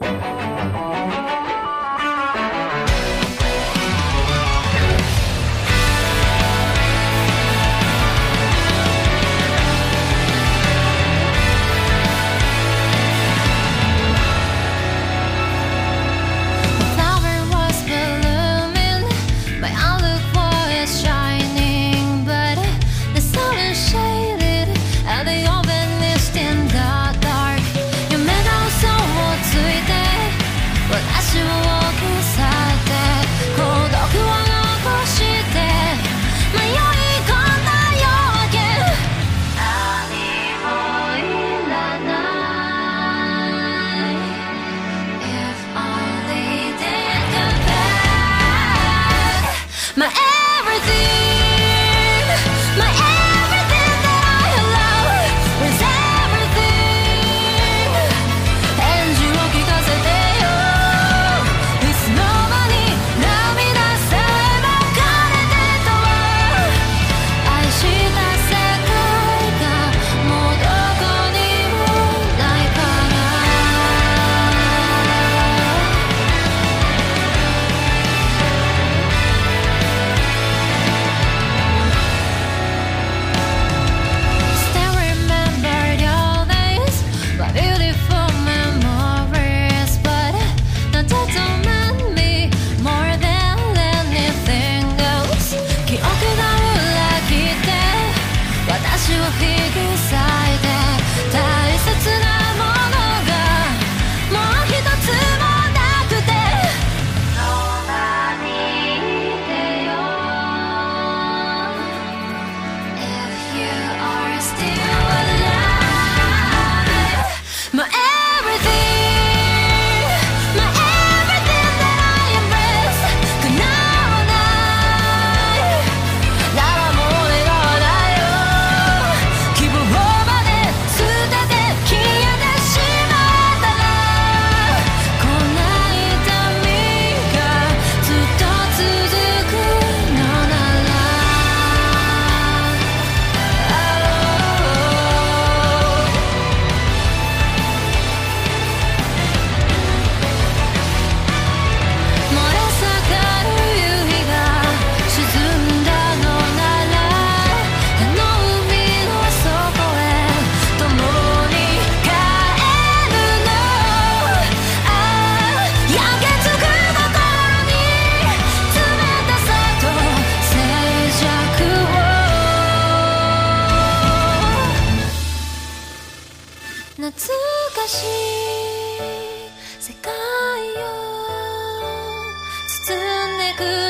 ああ。figures out. しい世界を包んでく